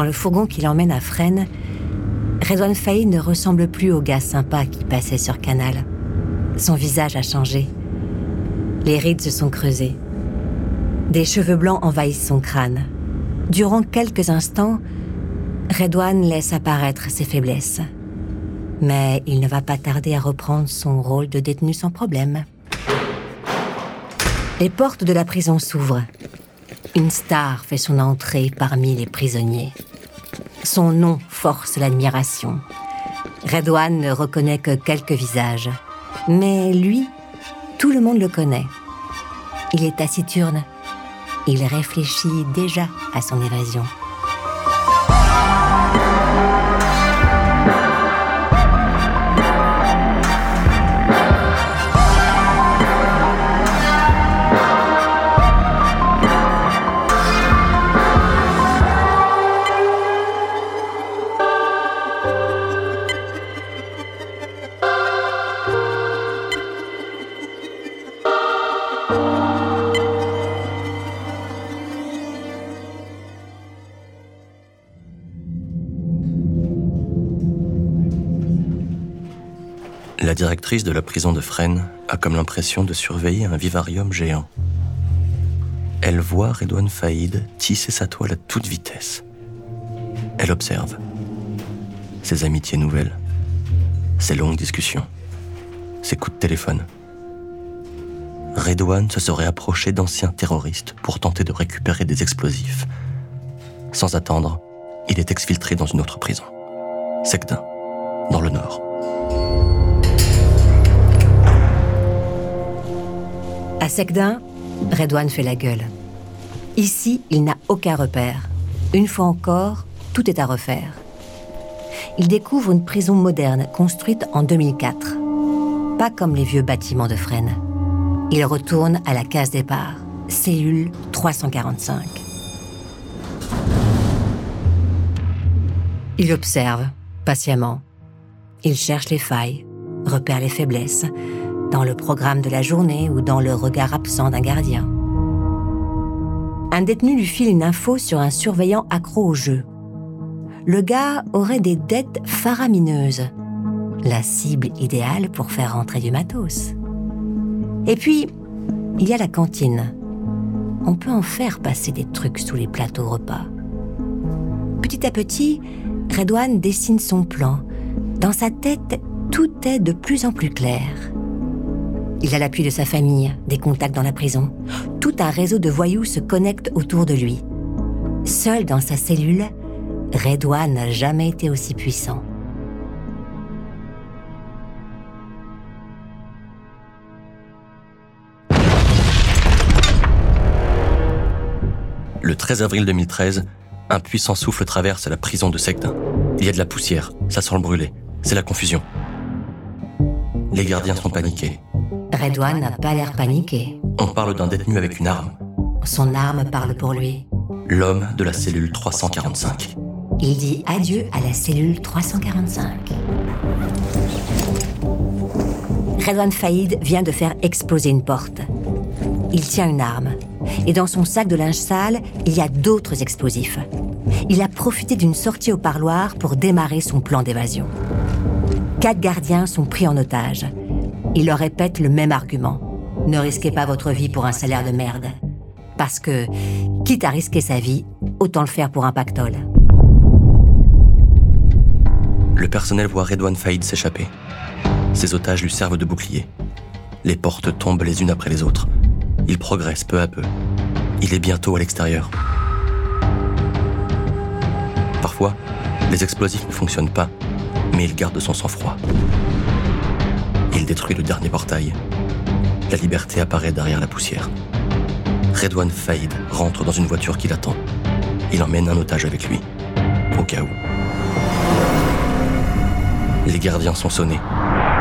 Dans le fourgon qui l'emmène à Fresnes, Redouane Faïd ne ressemble plus au gars sympa qui passait sur Canal. Son visage a changé. Les rides se sont creusées. Des cheveux blancs envahissent son crâne. Durant quelques instants, Redouane laisse apparaître ses faiblesses. Mais il ne va pas tarder à reprendre son rôle de détenu sans problème. Les portes de la prison s'ouvrent. Une star fait son entrée parmi les prisonniers. Son nom force l'admiration. Redouane ne reconnaît que quelques visages. Mais lui, tout le monde le connaît. Il est taciturne. Il réfléchit déjà à son évasion. La directrice de la prison de Fresnes a comme l'impression de surveiller un vivarium géant. Elle voit Redouane Faïd tisser sa toile à toute vitesse. Elle observe ses amitiés nouvelles, ses longues discussions, ses coups de téléphone. Redouane se serait approché d'anciens terroristes pour tenter de récupérer des explosifs. Sans attendre, il est exfiltré dans une autre prison, Secdin, dans le nord. À Secdin, Redouane fait la gueule. Ici, il n'a aucun repère. Une fois encore, tout est à refaire. Il découvre une prison moderne construite en 2004. Pas comme les vieux bâtiments de Fresnes. Il retourne à la case départ, cellule 345. Il observe, patiemment. Il cherche les failles, repère les faiblesses, dans le programme de la journée ou dans le regard absent d'un gardien. Un détenu lui file une info sur un surveillant accro au jeu. Le gars aurait des dettes faramineuses, la cible idéale pour faire rentrer du matos. Et puis, il y a la cantine. On peut en faire passer des trucs sous les plateaux repas. Petit à petit, Redouane dessine son plan. Dans sa tête, tout est de plus en plus clair. Il a l'appui de sa famille, des contacts dans la prison. Tout un réseau de voyous se connecte autour de lui. Seul dans sa cellule, Redouane n'a jamais été aussi puissant. Le 13 avril 2013, un puissant souffle traverse la prison de Secdin. Il y a de la poussière, ça sent le brûler, c'est la confusion. Les gardiens sont paniqués. Redouane n'a pas l'air paniqué. On parle d'un détenu avec une arme. Son arme parle pour lui. L'homme de la cellule 345. Il dit adieu à la cellule 345. Redouane Faïd vient de faire exploser une porte. Il tient une arme. Et dans son sac de linge sale, il y a d'autres explosifs. Il a profité d'une sortie au parloir pour démarrer son plan d'évasion. Quatre gardiens sont pris en otage. Il leur répète le même argument. Ne risquez pas votre vie pour un salaire de merde. Parce que, quitte à risquer sa vie, autant le faire pour un pactole. Le personnel voit Redouane Faïd s'échapper. Ses otages lui servent de bouclier. Les portes tombent les unes après les autres. Il progresse peu à peu. Il est bientôt à l'extérieur. Parfois, les explosifs ne fonctionnent pas, mais il garde son sang-froid. Détruit le dernier portail. La liberté apparaît derrière la poussière. Redouane Faïd rentre dans une voiture qui l'attend. Il emmène un otage avec lui, au cas où. Les gardiens sont sonnés,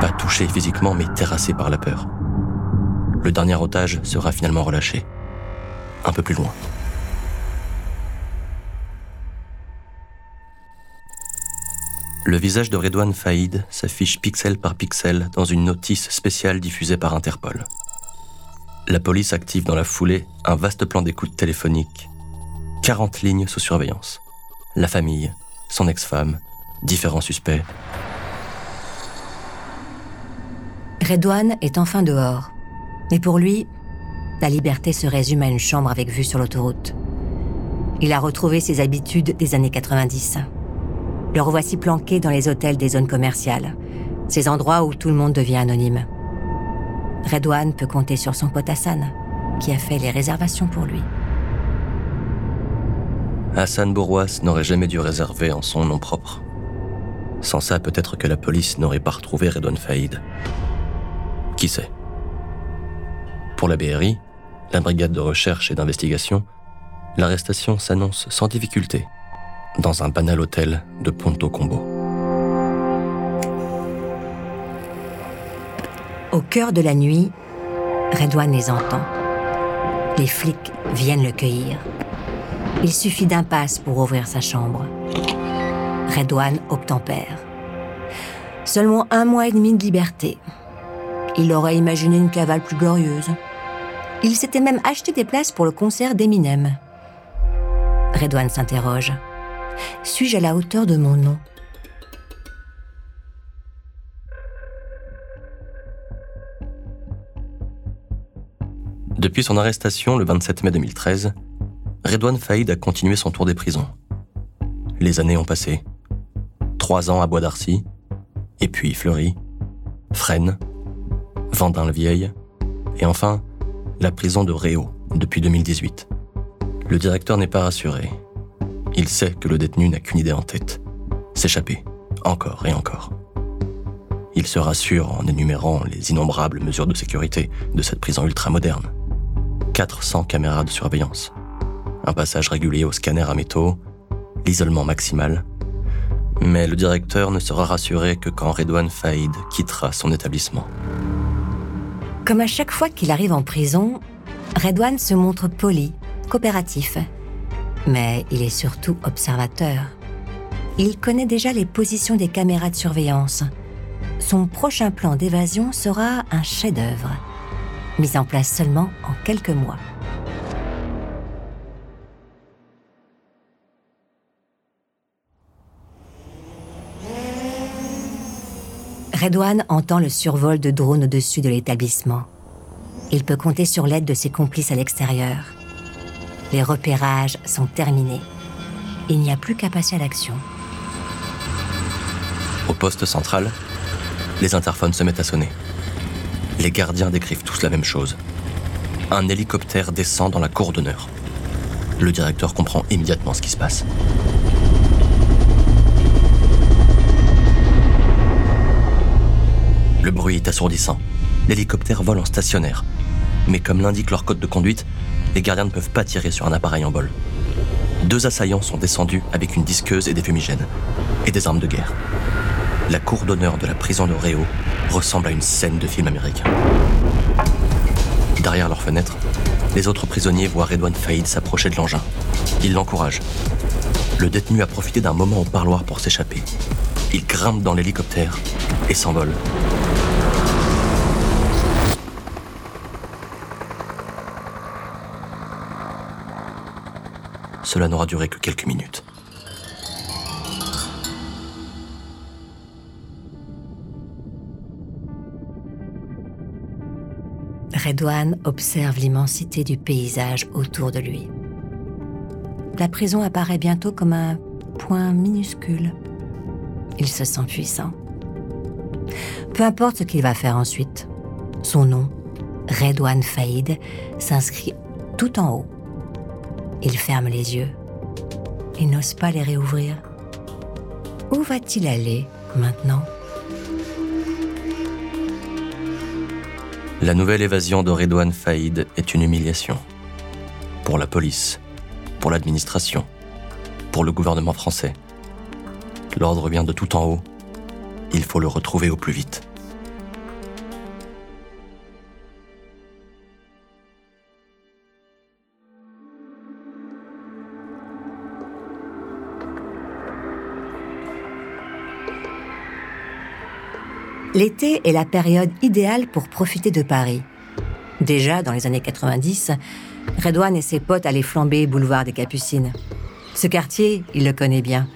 pas touchés physiquement mais terrassés par la peur. Le dernier otage sera finalement relâché, un peu plus loin. Le visage de Redouane Faïd s'affiche pixel par pixel dans une notice spéciale diffusée par Interpol. La police active dans la foulée un vaste plan d'écoute téléphonique, 40 lignes sous surveillance. la famille, son ex-femme, différents suspects. Redouane est enfin dehors. Mais pour lui, la liberté se résume à une chambre avec vue sur l'autoroute. Il a retrouvé ses habitudes des années 90. Le revoici planqué dans les hôtels des zones commerciales, ces endroits où tout le monde devient anonyme. Redouane peut compter sur son pote Hassan, qui a fait les réservations pour lui. Hassan Bourwas n'aurait jamais dû réserver en son nom propre. Sans ça, peut-être que la police n'aurait pas retrouvé Redouane Faïd. Qui sait? Pour la BRI, la brigade de recherche et d'investigation, l'arrestation s'annonce sans difficulté dans un banal hôtel de Ponto Combo. Au cœur de la nuit, Redouane les entend. Les flics viennent le cueillir. Il suffit d'un passe pour ouvrir sa chambre. Redouane obtempère. Seulement un mois et demi de liberté. Il aurait imaginé une cavale plus glorieuse. Il s'était même acheté des places pour le concert d'Eminem. Redouane s'interroge. Suis-je à la hauteur de mon nom? Depuis son arrestation le 27 mai 2013, Redouane Faïd a continué son tour des prisons. Les années ont passé. Trois ans à Bois d'Arcy, et puis Fleury, Fresnes, Vendin-le-Vieil, et enfin la prison de Réau depuis 2018. Le directeur n'est pas rassuré. Il sait que le détenu n'a qu'une idée en tête s'échapper, encore et encore. Il se rassure en énumérant les innombrables mesures de sécurité de cette prison ultramoderne. 400 caméras de surveillance, un passage régulier au scanner à métaux, l'isolement maximal. Mais le directeur ne sera rassuré que quand Redouane Faïd quittera son établissement. Comme à chaque fois qu'il arrive en prison, Redouane se montre poli, coopératif. Mais il est surtout observateur. Il connaît déjà les positions des caméras de surveillance. Son prochain plan d'évasion sera un chef-d'œuvre, mis en place seulement en quelques mois. Redouane entend le survol de drones au-dessus de l'établissement. Il peut compter sur l'aide de ses complices à l'extérieur. Les repérages sont terminés. Il n'y a plus qu'à passer à l'action. Au poste central, les interphones se mettent à sonner. Les gardiens décrivent tous la même chose. Un hélicoptère descend dans la cour d'honneur. Le directeur comprend immédiatement ce qui se passe. Le bruit est assourdissant. L'hélicoptère vole en stationnaire. Mais comme l'indique leur code de conduite, les gardiens ne peuvent pas tirer sur un appareil en vol. Deux assaillants sont descendus avec une disqueuse et des fumigènes, et des armes de guerre. La cour d'honneur de la prison de Réau ressemble à une scène de film américain. Derrière leurs fenêtres, les autres prisonniers voient Redouane Faïd s'approcher de l'engin. Ils l'encouragent. Le détenu a profité d'un moment au parloir pour s'échapper. Il grimpe dans l'hélicoptère et s'envole. Cela n'aura duré que quelques minutes. Redouane observe l'immensité du paysage autour de lui. La prison apparaît bientôt comme un point minuscule. Il se sent puissant. Peu importe ce qu'il va faire ensuite, son nom, Redouane Faïd, s'inscrit tout en haut. Il ferme les yeux. Il n'ose pas les réouvrir. Où va-t-il aller maintenant? La nouvelle évasion de Redouane Faïd est une humiliation. Pour la police, pour l'administration, pour le gouvernement français. L'ordre vient de tout en haut. Il faut le retrouver au plus vite. L'été est la période idéale pour profiter de Paris. Déjà, dans les années 90, Redouane et ses potes allaient flamber boulevard des Capucines. Ce quartier, il le connaît bien.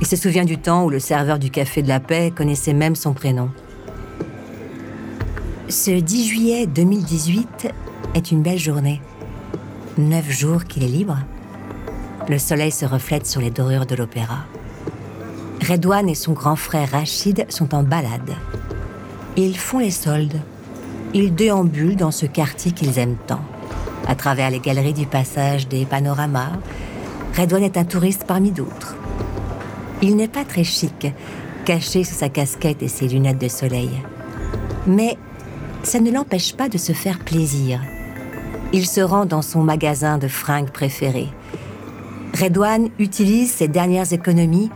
Il se souvient du temps où le serveur du Café de la Paix connaissait même son prénom. Ce 10 juillet 2018 est une belle journée. Neuf jours qu'il est libre. Le soleil se reflète sur les dorures de l'opéra. Redouane et son grand frère Rachid sont en balade. Ils font les soldes. Ils déambulent dans ce quartier qu'ils aiment tant. À travers les galeries du passage des panoramas, Redouane est un touriste parmi d'autres. Il n'est pas très chic, caché sous sa casquette et ses lunettes de soleil. Mais ça ne l'empêche pas de se faire plaisir. Il se rend dans son magasin de fringues préféré. Redouane utilise ses dernières économies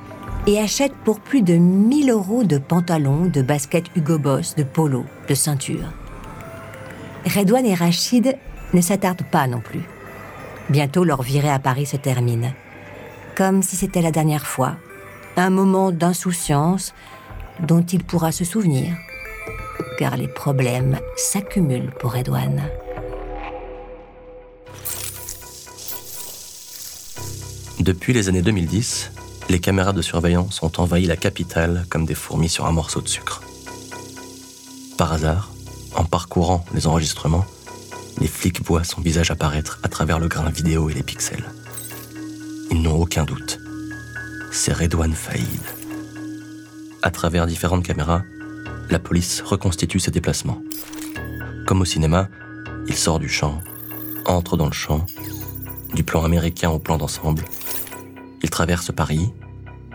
et achète pour plus de 1000 euros de pantalons, de baskets Hugo Boss, de polo, de ceinture. Redouane et Rachid ne s'attardent pas non plus. Bientôt leur virée à Paris se termine. Comme si c'était la dernière fois. Un moment d'insouciance dont il pourra se souvenir. Car les problèmes s'accumulent pour Redouane. Depuis les années 2010, les caméras de surveillance ont envahi la capitale comme des fourmis sur un morceau de sucre. Par hasard, en parcourant les enregistrements, les flics voient son visage apparaître à travers le grain vidéo et les pixels. Ils n'ont aucun doute. C'est Redouane Faïd. À travers différentes caméras, la police reconstitue ses déplacements. Comme au cinéma, il sort du champ, entre dans le champ, du plan américain au plan d'ensemble, il traverse Paris,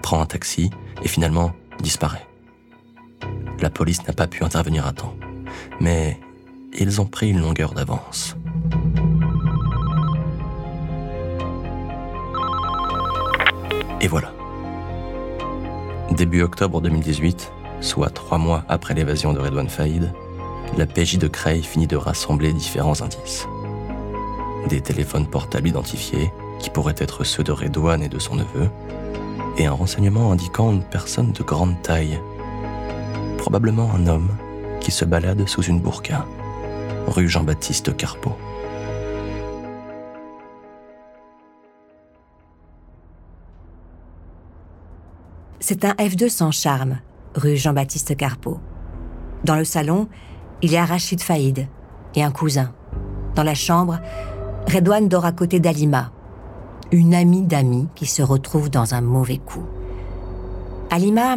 prend un taxi et finalement disparaît. La police n'a pas pu intervenir à temps, mais ils ont pris une longueur d'avance. Et voilà. Début octobre 2018, soit trois mois après l'évasion de Redouane Faïd, la PJ de Creil finit de rassembler différents indices. Des téléphones portables identifiés, qui pourraient être ceux de Redouane et de son neveu, et un renseignement indiquant une personne de grande taille, probablement un homme qui se balade sous une burqa, rue Jean-Baptiste Carpeau. C'est un F2 sans charme, rue Jean-Baptiste Carpeau. Dans le salon, il y a Rachid Faïd et un cousin. Dans la chambre, Redouane dort à côté d'Alima, une amie d'amis qui se retrouve dans un mauvais coup. Alima,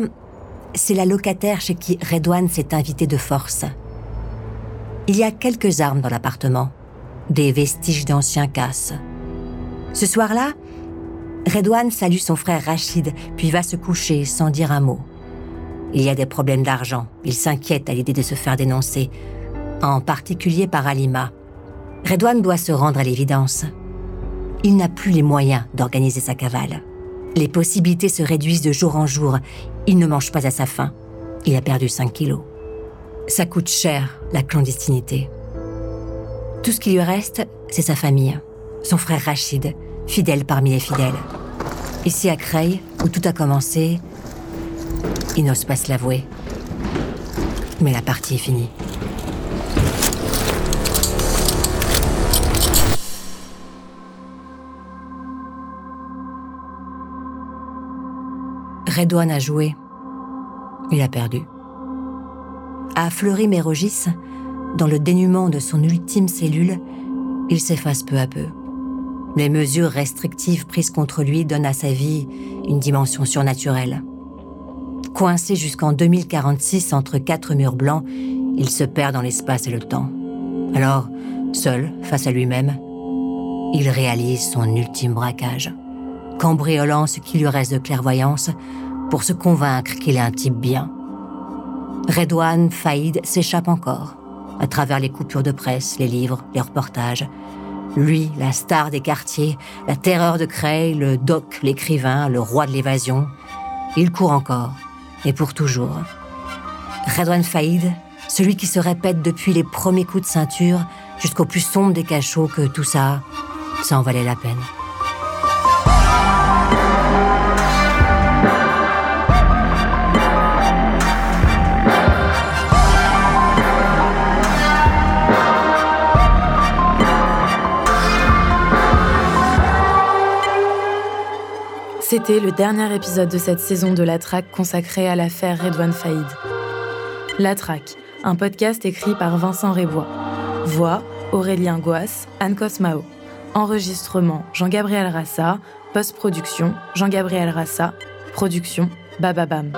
c'est la locataire chez qui Redouane s'est invité de force. Il y a quelques armes dans l'appartement, des vestiges d'anciens casses. Ce soir-là, Redouane salue son frère Rachid, puis va se coucher sans dire un mot. Il y a des problèmes d'argent. Il s'inquiète à l'idée de se faire dénoncer, en particulier par Alima. Redouane doit se rendre à l'évidence il n'a plus les moyens d'organiser sa cavale. Les possibilités se réduisent de jour en jour. Il ne mange pas à sa faim. Il a perdu 5 kilos. Ça coûte cher, la clandestinité. Tout ce qui lui reste, c'est sa famille. Son frère Rachid, fidèle parmi les fidèles. Ici à Creil, où tout a commencé, il n'ose pas se l'avouer. Mais la partie est finie. Redouane a joué. Il a perdu. À Fleury-Mérogis, dans le dénuement de son ultime cellule, il s'efface peu à peu. Les mesures restrictives prises contre lui donnent à sa vie une dimension surnaturelle. Coincé jusqu'en 2046 entre quatre murs blancs, il se perd dans l'espace et le temps. Alors, seul, face à lui-même, il réalise son ultime braquage cambriolant ce qui lui reste de clairvoyance pour se convaincre qu'il est un type bien. Redouane Faïd s'échappe encore, à travers les coupures de presse, les livres, les reportages. Lui, la star des quartiers, la terreur de Creil, le doc, l'écrivain, le roi de l'évasion, il court encore, et pour toujours. Redouane Faïd, celui qui se répète depuis les premiers coups de ceinture jusqu'au plus sombre des cachots que tout ça, ça en valait la peine. C'était le dernier épisode de cette saison de La Traque consacrée à l'affaire Redouane Faïd. La Traque, un podcast écrit par Vincent Rébois. Voix Aurélien Goas, Anne Cosmao. Enregistrement Jean-Gabriel Rassa. Post-production Jean-Gabriel Rassa. Production Bababam.